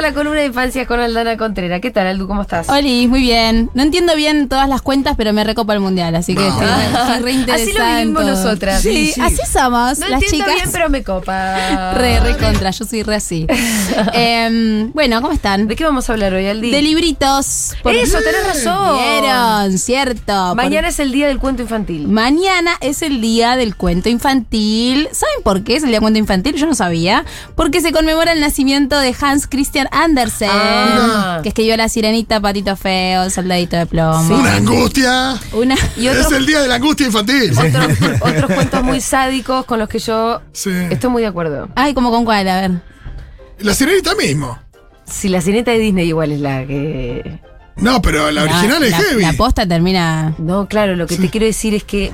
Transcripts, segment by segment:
La columna de infancia con Aldana Contreras. ¿Qué tal, Aldu? ¿Cómo estás? Oli, muy bien. No entiendo bien todas las cuentas, pero me recopa el mundial, así que estoy, estoy re interesada Así lo vivimos nosotras. Sí, Sí, sí. así somos, No las entiendo chicas. bien, pero me copa. Re, re contra, yo soy re así. Em, bueno, ¿cómo están? ¿De qué vamos a hablar hoy, Aldi? De libritos. Por- Eso, tenés razón. Vieron, cierto. Mañana Por- es el día del cuento infantil. Mañana es el día del cuento infantil. ¿Saben por qué es el día del cuento infantil? Yo no sabía. Porque se conmemora el nacimiento de Hans Christian Andersen, Ah. que escribió La Sirenita, Patito Feo, Soldadito de Plomo. Una angustia. Una. Y Es el día de la angustia infantil. otros, otros cuentos muy sádicos con los que yo Sí. estoy muy de acuerdo. Ay, ¿cómo con cuál? A ver. La sirenita mismo. Si la sirenita de Disney igual es la que... No, pero la original es la, heavy. La posta termina. No, claro, lo que te quiero decir es que...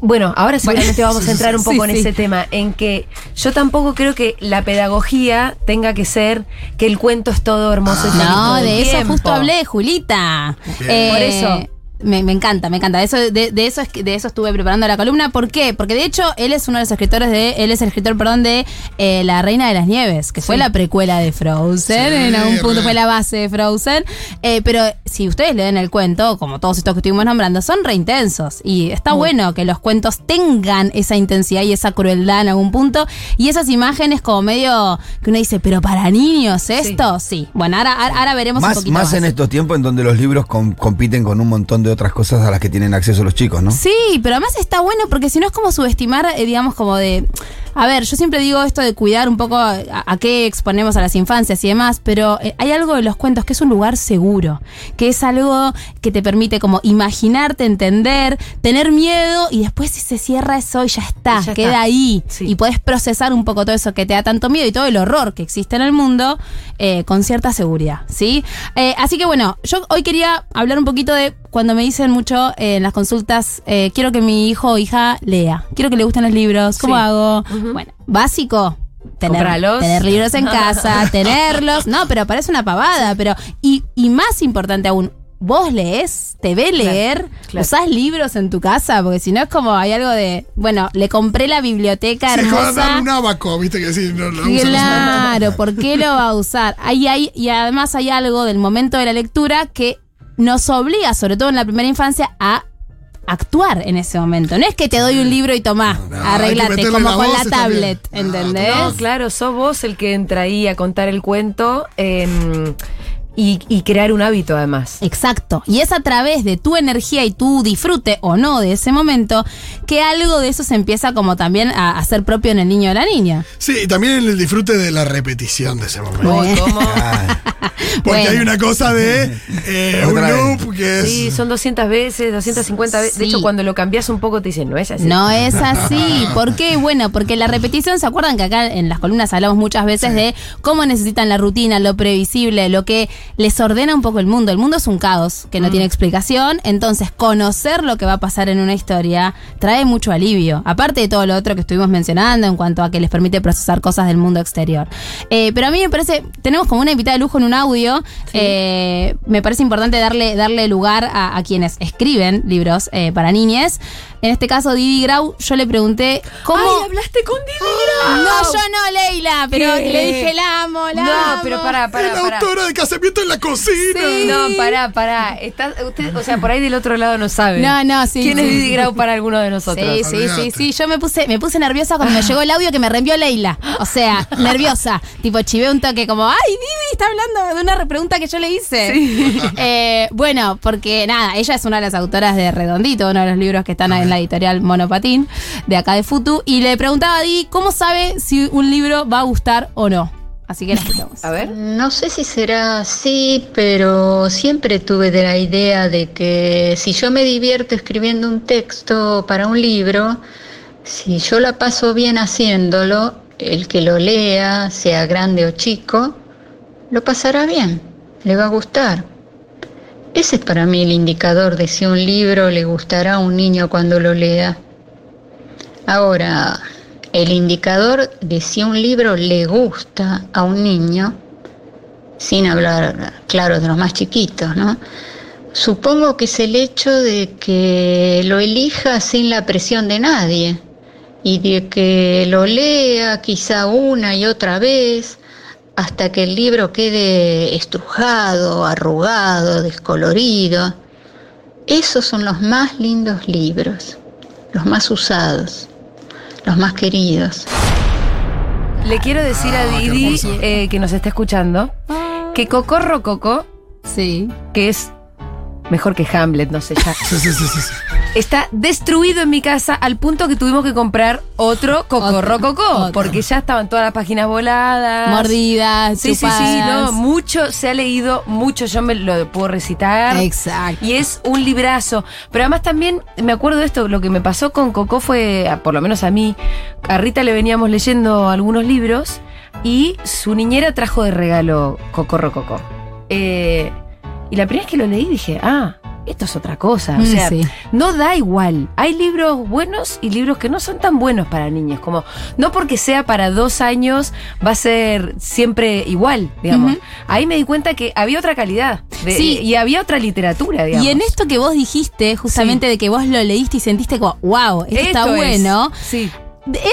Bueno, ahora seguramente vamos a entrar un sí, poco en sí. ese tema, en que yo tampoco creo que la pedagogía tenga que ser que el cuento es todo hermoso. y feliz No, de eso tiempo. justo hablé, Julita. Por eso. Me, me encanta, me encanta. Eso, de, de eso es de eso estuve preparando la columna. ¿Por qué? Porque de hecho él es uno de los escritores de, él es el escritor, perdón, de eh, La Reina de las Nieves, que fue la precuela de Frozen. Sí, en algún punto fue la base de Frozen. Eh, pero si ustedes leen el cuento, como todos estos que estuvimos nombrando, son re intensos. Y está bueno que los cuentos tengan esa intensidad y esa crueldad en algún punto. Y esas imágenes como medio que uno dice, pero para niños esto, sí. Bueno, ahora, ahora veremos un Más, poquito más más. en estos tiempos en donde los libros com- compiten con un montón de otras cosas a las que tienen acceso los chicos, ¿no? Sí, pero además está bueno porque si no es como subestimar, eh, digamos, como de. A ver, yo siempre digo esto de cuidar un poco a, a qué exponemos a las infancias y demás, pero eh, hay algo de los cuentos que es un lugar seguro, que es algo que te permite como imaginarte, entender, tener miedo y después si se cierra eso y ya está, Y ya queda está. ahí. Sí. Y puedes procesar un poco todo eso que te da tanto miedo y todo el horror que existe en el mundo eh, con cierta seguridad, ¿sí? Eh, así que bueno, yo hoy quería hablar un poquito de cuando me dicen mucho eh, en las consultas, eh, quiero que mi hijo o hija lea, quiero que le gusten los libros, ¿cómo Sí. hago? Bueno, básico. Tener, tener libros en casa, tenerlos. No, pero parece una pavada. Pero, y, y más importante aún, ¿vos lees? ¿Te ve leer? claro. ¿Usás libros en tu casa? Porque si no es como hay algo de. Bueno, le compré la biblioteca Sí, hermosa. dar un abaco, viste que sí, no, los Claro, ¿por qué lo va a usar? Ahí hay, y además hay algo del momento de la lectura que nos obliga, sobre todo en la primera infancia, a actuar en ese momento. No es que te doy un libro y tomá, No, arreglate, como la con la tablet, bien. No, ¿entendés? No, claro, sos vos el que entra ahí a contar el cuento em, y, y crear un hábito además. Exacto. Y es a través de tu energía y tu disfrute o no de ese momento que algo de eso se empieza como también a hacer propio en el niño o la niña. Sí, y también en el disfrute de la repetición de ese momento. Bueno. ¿Cómo? Ah, Porque Bueno. hay una cosa de eh, un loop que es. Sí, son 200 veces, 250 veces. De Sí. hecho, cuando lo cambias un poco te dicen, no es así. No es así. ¿Por qué? Bueno, porque la repetición, ¿se acuerdan que acá en las columnas hablamos muchas veces de cómo necesitan la rutina, lo previsible, lo que les ordena un poco el mundo? El mundo es un caos que no tiene explicación, entonces conocer lo que va a pasar en una historia trae mucho alivio, aparte de todo lo otro que estuvimos mencionando en cuanto a que les permite procesar cosas del mundo exterior. Eh, pero a mí me parece, tenemos como una invitada de lujo en un audio, eh, me parece importante darle, darle lugar a, a quienes escriben libros eh, para niñes. En este caso, Didi Grau, yo le pregunté cómo... ¡Ay, hablaste con Didi No, yo no, Leila, pero ¿Qué? le dije la amo, la No, amo. pero pará, la pará, pará. autora de casamiento en la cocina. No, pará, pará. Está, usted, o sea, por ahí del otro lado no sabe. No, no, sí, ¿Quién es sí. Didi Grau para alguno de nosotros? Sí, sí, sí, sí. Yo me puse, me puse nerviosa cuando me llegó el audio que me reenvió Leila. O sea, nerviosa. Tipo, chivé un toque como, ay, Didi está hablando de una re- pregunta que yo le hice. Eh, bueno, porque nada, ella es una de las autoras de Redondito, uno de los libros que están en la editorial Monopatín, de acá de Futu. Y le preguntaba a Didi cómo sabe si un libro va a gustar o no. Así que la escuchamos. A ver. No sé si será así, pero siempre tuve de la idea de que si yo me divierto escribiendo un texto para un libro, si yo la paso bien haciéndolo, el que lo lea, sea grande o chico, lo pasará bien, le va a gustar. Ese es para mí el indicador de si un libro le gustará a un niño cuando lo lea. Ahora, el indicador de si un libro le gusta a un niño, sin hablar, claro, de los más chiquitos, ¿no? Supongo que es el hecho de que lo elija sin la presión de nadie y de que lo lea quizá una y otra vez hasta que el libro quede estrujado, arrugado, descolorido. Esos son los más lindos libros, los más usados, los más queridos. Le quiero decir a Ah, Didi, eh, que nos está escuchando, que Coco Rococo, Sí. que es mejor que Hamlet, no sé ya, Sí, sí, sí, sí, sí. está destruido en mi casa al punto que tuvimos que comprar otro Coco Otro, Rococo, otro. porque ya estaban todas las páginas voladas. Mordidas, Sí, sí, sí, no, chupadas. mucho, se ha leído mucho, yo me lo puedo recitar. Exacto. Y es un librazo. Pero además también me acuerdo de esto, lo que me pasó con Coco fue, por lo menos a mí, a Rita le veníamos leyendo algunos libros y su niñera trajo de regalo Coco Rococo. Eh, y la primera vez que lo leí dije, ah, esto es otra cosa. O Mm, sea, sí. no da igual. Hay libros buenos y libros que no son tan buenos para niños. Como, no porque sea para dos años va a ser siempre igual, digamos. Ahí me di cuenta que había otra calidad. de- Sí. Y había otra literatura, digamos. Y en esto que vos dijiste, justamente de que vos lo leíste y sentiste como, wow, esto, está es. bueno. Sí.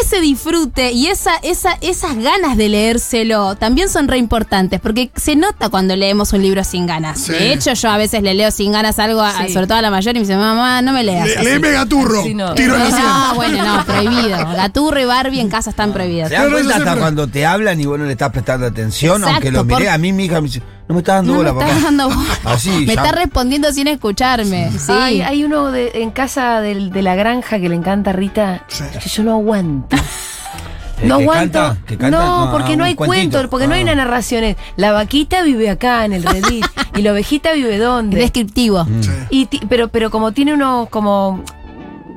Ese disfrute y esa, esa, esas ganas de leérselo también son re importantes, porque se nota cuando leemos un libro sin ganas. Sí. De hecho, yo a veces le leo sin ganas algo, a- Sí. sobre todo a la mayor, y me dice, mamá, no me leas. Le- así". Léeme Gaturro. Sí, no. Tiro en la No, sien. bueno, no, prohibido. Gaturro y Barbie en casa están prohibidas. ¿Se dan Pero eso cuenta hasta siempre- cuando te hablan y vos no le estás prestando atención? Exacto, aunque lo por- miré, a mí mi hija me dice, no me estás dando No me bola, estás papá. dando bola. Así, Me ya- está respondiendo sin escucharme. Sí. Hay, hay uno de- en casa del- de la granja que le encanta a Rita, Sí. que yo no aguanto. ¿Eh, No aguanto. canta? ¿Que canta? No, No, porque no hay cuentito. cuento, porque no hay una narración. La vaquita vive acá en el redil y la ovejita vive dónde. Descriptivo. Y ti- pero, pero como tiene unos como,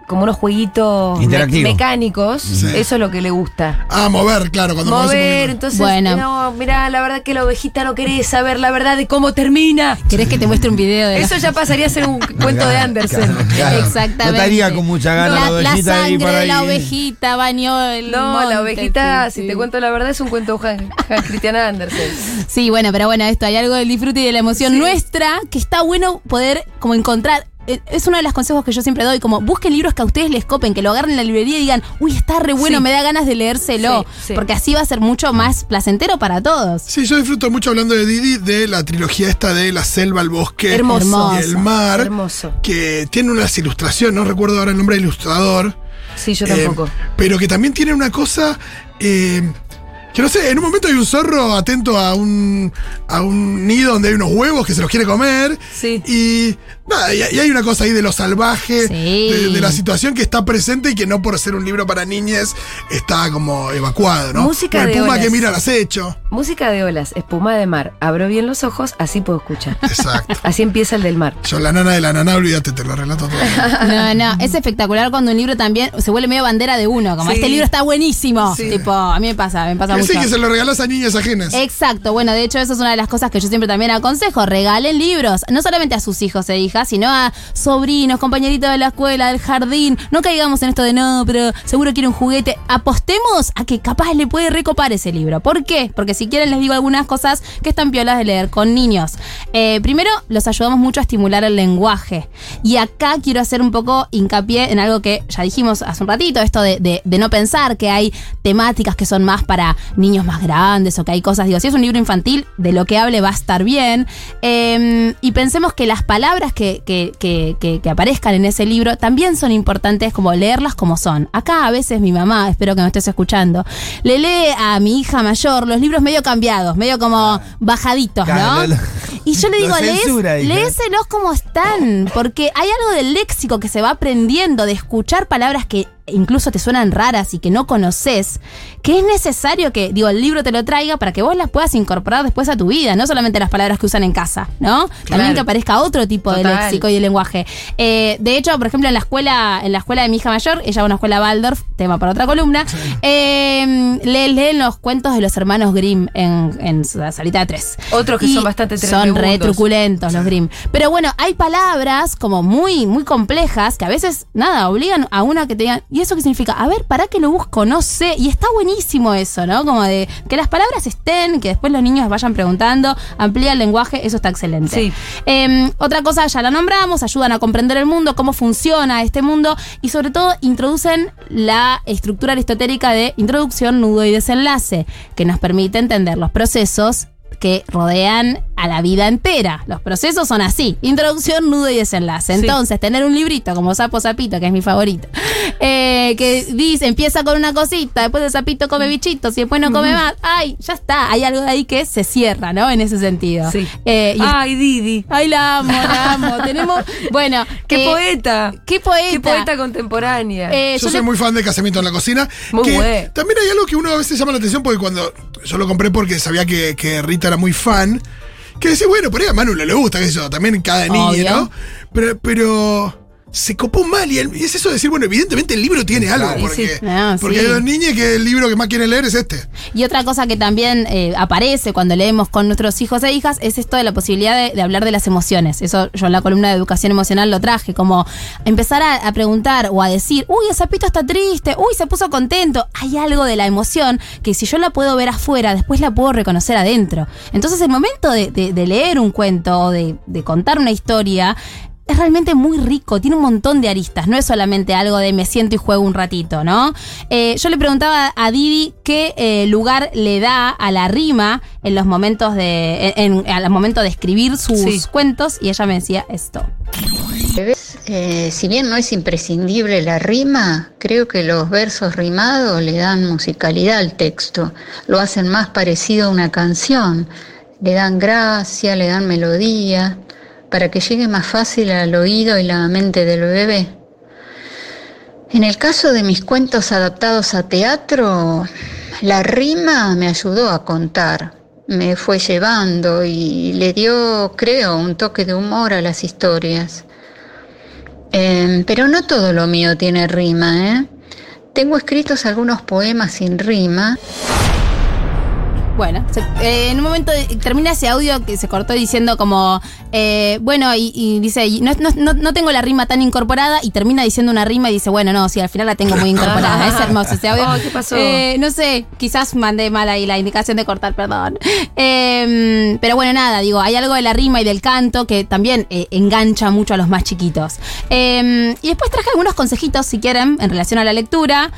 como unos jueguitos me- mecánicos, Sí. eso es lo que le gusta. Ah, mover, claro, cuando Mover, entonces, Bueno. no, mira, la verdad que la ovejita no querés saber la verdad de cómo termina. ¿Querés que te muestre un video de Eso ya pasaría a ser un cuento de. Claro, claro. Exactamente. No estaría con mucha gana la, la, la ovejita ahí sangre para de la ahí. ovejita bañó el No, monte, la ovejita, sí, si te cuento la verdad, es un cuento de Christian Andersen. Sí, bueno, pero bueno, esto, hay algo del disfrute y de la emoción nuestra que está bueno poder como encontrar. Eh, Es uno de los consejos que yo siempre doy, como busquen libros que a ustedes les copen, que lo agarren en la librería y digan, uy, está re bueno, Sí. me da ganas de leérselo, Sí, sí. porque así va a ser mucho más placentero para todos. Sí, yo disfruto mucho hablando de Didi de la trilogía esta de la selva, el bosque Hermoso. y el mar. Hermoso. Que tiene unas ilustraciones, no recuerdo ahora el nombre del ilustrador. Sí, yo eh, tampoco. pero que también tiene una cosa. eh, que no sé, en un momento hay un zorro atento a un, a un nido donde hay unos huevos que se los quiere comer. Sí. Y nada, y, y hay una cosa ahí de lo salvaje, Sí. de, de la situación que está presente y que no por ser un libro para niñes está como evacuado, ¿no? Música de puma olas. que mira al acecho. Música de olas, espuma de mar. Abro bien los ojos, así puedo escuchar. Exacto. Así empieza el del mar. Yo, la nana de la nana, olvídate, te lo relato todo. No, no, es espectacular cuando un libro también se vuelve medio bandera de uno, como Sí. este libro está buenísimo. Sí. Tipo, a mí me pasa, me pasa Que mucho. sí, que se lo regalas a niñas ajenas. Exacto, bueno, de hecho eso es una de las cosas que yo siempre también aconsejo, regalen libros, no solamente a sus hijos e hijas, sino a sobrinos, compañeritos de la escuela, del jardín, no caigamos en esto de no, pero seguro quiere un juguete, apostemos a que capaz le puede recopar ese libro. ¿Por qué? Porque si quieren les digo algunas cosas que están piolas de leer con niños. Eh, primero, los ayudamos mucho a estimular el lenguaje. Y acá quiero hacer un poco hincapié en algo que ya dijimos hace un ratito, esto de, no pensar que hay temáticas que son más para niños más grandes o que hay cosas, digo, si es un libro infantil, de lo que hable va a estar bien. Eh, y pensemos que las palabras que, que- que- que- que aparezcan en ese libro también son importantes como leerlas como son. Acá a veces mi mamá, espero que me estés escuchando, le lee a mi hija mayor los libros medio cambiados, medio como bajaditos, Claro, ¿no? Y yo le digo, lees, censura, léeselos como están, porque hay algo del léxico que se va aprendiendo, de escuchar palabras que incluso te suenan raras y que no conoces, que es necesario que, digo, el libro te lo traiga para que vos las puedas incorporar después a tu vida, no solamente las palabras que usan en casa, ¿no? También que aparezca otro tipo de Total. léxico y de lenguaje. Eh, de hecho, por ejemplo, en la escuela, en la escuela de mi hija mayor, ella va a una escuela Waldorf, tema para otra columna, eh, le- leen los cuentos de los hermanos Grimm en, en la salita de tres. Otros que Y son bastante Son re truculentos los Grimm. Pero bueno, hay palabras como muy, muy complejas que a veces, nada, obligan a una que te digan, ¿y ¿y eso qué significa? A ver, ¿para qué lo busco? No sé. Y está buenísimo eso, ¿no? Como de que las palabras estén, que después los niños vayan preguntando, amplía el lenguaje, eso está excelente. Sí. Eh, otra cosa, ya la nombramos, ayudan a comprender el mundo, cómo funciona este mundo y sobre todo introducen la estructura aristotélica de introducción, nudo y desenlace, que nos permite entender los procesos que rodean a la vida entera. Los procesos son así: introducción, nudo y desenlace. Sí. Entonces, tener un librito como Sapo Sapito, que es mi favorito, eh, que dice, empieza con una cosita, después el sapito come bichitos y después no come más. Ay, ya está. Hay algo de ahí que se cierra, ¿no? En ese sentido. Sí. Eh, y Ay, Didi. Ay, la amo, la amo. Tenemos. Bueno. ¡Qué eh, poeta! Qué poeta. ¡Qué poeta contemporánea! Eh, Yo yo soy le- muy fan de Casamiento en la Cocina. Muy que bueno. También hay algo que uno a veces llama la atención porque cuando yo lo compré porque sabía que, que Rita era muy fan, que decía, bueno, por ahí a Manu le, le gusta, yo, también cada niño, Obvio. ¿no? Pero, pero se copó mal y, es eso de decir, bueno, evidentemente el libro tiene algo, Claro. porque, Sí. Porque sí. hay dos niñas que el libro que más quieren leer es este. Y otra cosa que también eh, aparece cuando leemos con nuestros hijos e hijas es esto de la posibilidad de, de hablar de las emociones. Eso yo en la columna de educación emocional lo traje, como empezar a, a preguntar o a decir, uy, el sapito está triste, uy, se puso contento. Hay algo de la emoción que si yo la puedo ver afuera, después la puedo reconocer adentro. Entonces el momento de, de- de leer un cuento o de, de contar una historia es realmente muy rico, tiene un montón de aristas, no es solamente algo de me siento y juego un ratito, ¿no? Eh, yo le preguntaba a Didi qué eh, lugar le da a la rima en los momentos de, en, en- al momento de escribir sus Sí. cuentos y ella me decía esto. Eh, si bien no es imprescindible la rima, creo que los versos rimados le dan musicalidad al texto, lo hacen más parecido a una canción, le dan gracia, le dan melodía, para que llegue más fácil al oído y la mente del bebé. En el caso de mis cuentos adaptados a teatro, la rima me ayudó a contar, me fue llevando y le dio, creo, un toque de humor a las historias. Em, pero no todo lo mío tiene rima, ¿eh? Tengo escritos algunos poemas sin rima. Bueno, se- eh, en un momento de- termina ese audio que se cortó diciendo como, eh, bueno, y, y dice, no, no- no- no tengo la rima tan incorporada y termina diciendo una rima y dice, bueno, no, sí, al final la tengo muy incorporada. es hermoso ese audio. Oh, ¿qué pasó? Eh, no sé, quizás mandé mal ahí la indicación de cortar, perdón. Eh, pero bueno, nada, digo, hay algo de la rima y del canto que también eh, engancha mucho a los más chiquitos. Eh, y después traje algunos consejitos, si quieren, en relación a la lectura.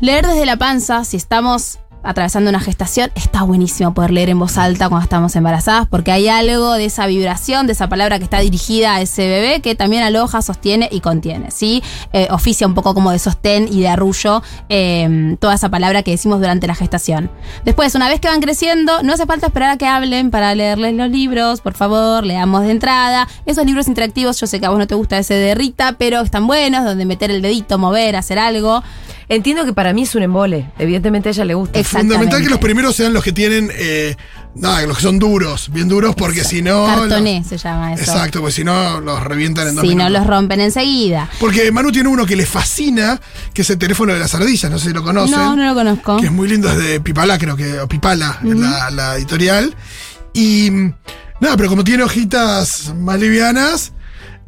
Leer desde la panza, si estamos atravesando una gestación, está buenísimo poder leer en voz alta cuando estamos embarazadas, porque hay algo de esa vibración, de esa palabra que está dirigida a ese bebé, que también aloja, sostiene y contiene, ¿sí? Eh, oficia un poco como de sostén y de arrullo eh, toda esa palabra que decimos durante la gestación. Después, una vez que van creciendo, no hace falta esperar a que hablen para leerles los libros, por favor, leamos de entrada. Esos libros interactivos, yo sé que a vos no te gusta ese de Rita, pero están buenos, donde meter el dedito, mover, hacer algo. Entiendo que para mí es un embole. Evidentemente a ella le gusta. Ex- Fundamental que los primeros sean los que tienen, eh, nada, los que son duros, bien duros, porque si no... Cartoné los- se llama eso. Exacto, porque si no los revientan en dos Si no los rompen enseguida. Porque Manu tiene uno que le fascina, que es el teléfono de las ardillas, no sé si lo conocen. No, no lo conozco. Que es muy lindo, es de Pipala, creo que, o Pipala, la, la editorial. Y nada, pero como tiene hojitas más livianas,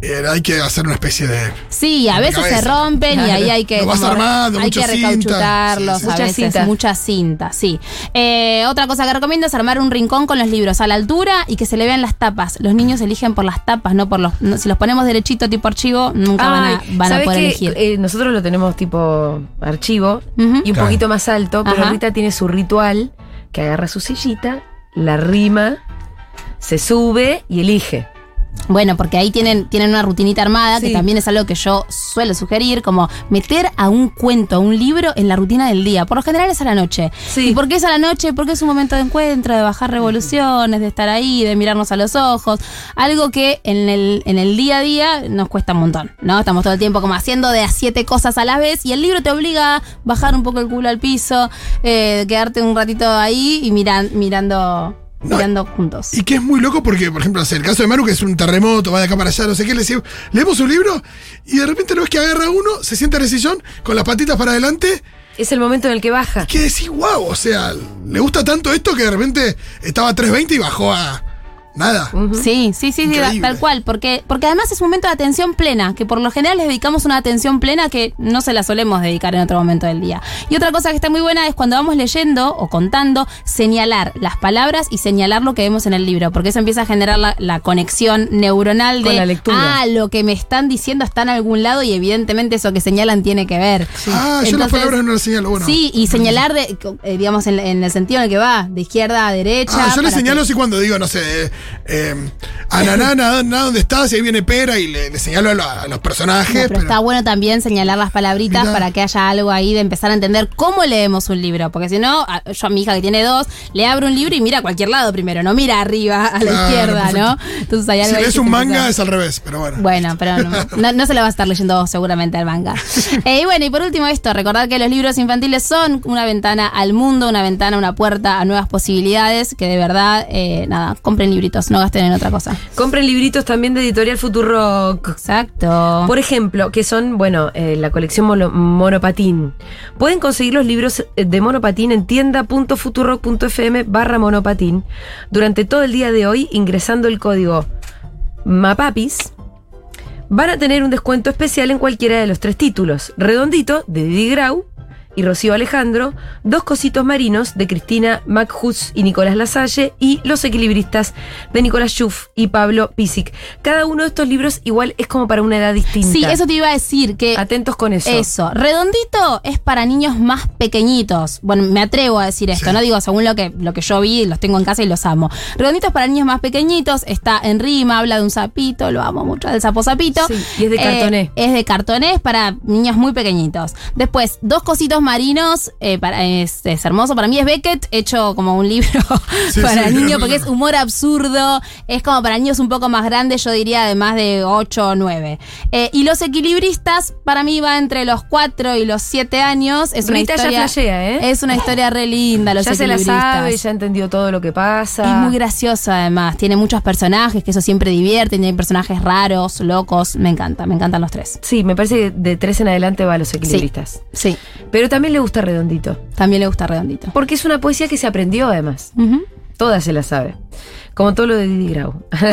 hay que hacer una especie de. Sí, a veces se rompen y ahí hay que, Lo vas como- armando, hay que recauchutarlos Sí, sí. a Mucha veces, cinta. mucha cinta, sí. Eh, otra cosa que recomiendo es armar un rincón con los libros a la altura y que se le vean las tapas. Los niños eligen por las tapas, no por los. no- si los ponemos derechito tipo archivo, nunca van a, van a ¿sabés poder elegir. Eh, nosotros lo tenemos tipo archivo y un Claro. poquito más alto, pero Ajá. Rita tiene su ritual que agarra su sillita, la rima, se sube y elige. Bueno, porque ahí tienen, tienen una rutinita armada, que también es algo que yo suelo sugerir, como meter a un cuento, a un libro en la rutina del día. Por lo general es a la noche. Sí. ¿Y por qué es a la noche? Porque es un momento de encuentro, de bajar revoluciones, de estar ahí, de mirarnos a los ojos. Algo que en el, en el día a día nos cuesta un montón, ¿no? Estamos todo el tiempo como haciendo de a siete cosas a la vez y el libro te obliga a bajar un poco el culo al piso, eh, quedarte un ratito ahí y miran, mirando, No, mirando juntos. Y que es muy loco porque, por ejemplo, el caso de Manu, que es un terremoto, va de acá para allá, no sé qué, le decimos, leemos un libro y de repente lo ves que agarra uno, se sienta en el sillón con las patitas para adelante Es el momento en el que baja. que decís, wow, o sea, le gusta tanto esto que de repente estaba a 320 y bajó a nada. Sí, sí, sí, sí, tal cual, porque, porque además es un momento de atención plena, que por lo general les dedicamos una atención plena que no se la solemos dedicar en otro momento del día. Y otra cosa que está muy buena es cuando vamos leyendo o contando, señalar las palabras y señalar lo que vemos en el libro, porque eso empieza a generar la, la conexión neuronal de, Con la lectura. ah, lo que me están diciendo está en algún lado y evidentemente eso que señalan tiene que ver. Ah, yo las palabras no las señalo. Bueno. Sí, y señalar, de, eh, digamos, en, en el sentido en el que va, de izquierda a derecha. Ah, yo le señalo que- así cuando digo, no sé, eh, Ananá, ¿dónde estás? Y ahí viene Pera y le, le señalo a, los personajes. No, pero pero- está bueno también señalar las palabritas Mirá. para que haya algo ahí de empezar a entender cómo leemos un libro. Porque si no, yo a mi hija que tiene dos, le abro un libro y mira a cualquier lado primero, no mira arriba a la Claro, izquierda, ¿no? Entonces hay algo si ahí lees un manga es al revés, pero bueno. bueno, pero no, no- no se la va a estar leyendo seguramente al manga. Eh, y bueno, y por último esto, recordar que los libros infantiles son una ventana al mundo, una ventana, una puerta a nuevas posibilidades, que de verdad, eh, nada, compren libritos, no gasten en otra cosa. Compren libritos también de Editorial Futurock. Exacto. Por ejemplo, que son, bueno, eh, la colección Mono- Monopatín. Pueden conseguir los libros eh, de Monopatín en tienda.futurock.fm barra Monopatín durante todo el día de hoy ingresando el código MAPAPIS. Van a tener un descuento especial en cualquiera de los tres títulos. Redondito, de Didi Grau y Rocío Alejandro, Dos Cositos Marinos, de Cristina Makhus y Nicolás Lasalle, y Los Equilibristas, de Nicolás Schuff y Pablo Pisic. Cada uno de estos libros igual es como para una edad distinta. Sí, eso te iba a decir que Atentos con eso. Eso, redondito es para niños más pequeñitos. Bueno, me atrevo a decir esto, Sí. no digo según lo que, lo que yo vi, los tengo en casa y los amo. Redondito es para niños más pequeñitos, está en rima, habla de un sapito, lo amo mucho, del sapo sapito. Sí, y es de cartoné. es de cartoné, es para niños muy pequeñitos. Después, dos cositos marinos, eh, para, es, es hermoso. Para mí es Beckett, hecho como un libro Sí, para sí, niños, porque es humor absurdo, es como para niños un poco más grandes, yo diría de más de 8 o 9. Eh, y los equilibristas, para mí va entre los 4 y los 7 años. Es una Rita ya historia. flashea, ¿eh? Es una historia re linda, los ya se la sabe, ya entendió todo lo que pasa. Es muy gracioso además, tiene muchos personajes, que eso siempre divierte, tiene personajes raros, locos, me encanta, me encantan los tres. Sí, me parece que de tres en adelante va a los equilibristas. Sí, Pero también le gusta redondito. también le gusta redondito. Porque es una poesía que se aprendió además. Ujú. Toda se la sabe. Como todo lo de Didi Grau.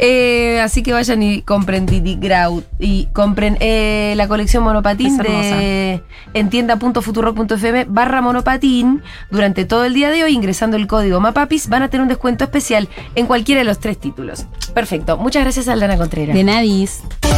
Eh, así que vayan y compren Didi Grau. Y compren eh, la colección Monopatín de en tienda.futurock.fm barra Monopatín. Durante todo el día de hoy, ingresando el código MAPAPIS, van a tener un descuento especial en cualquiera de los tres títulos. Perfecto. Muchas gracias, Aldana Contreras. De Nadis.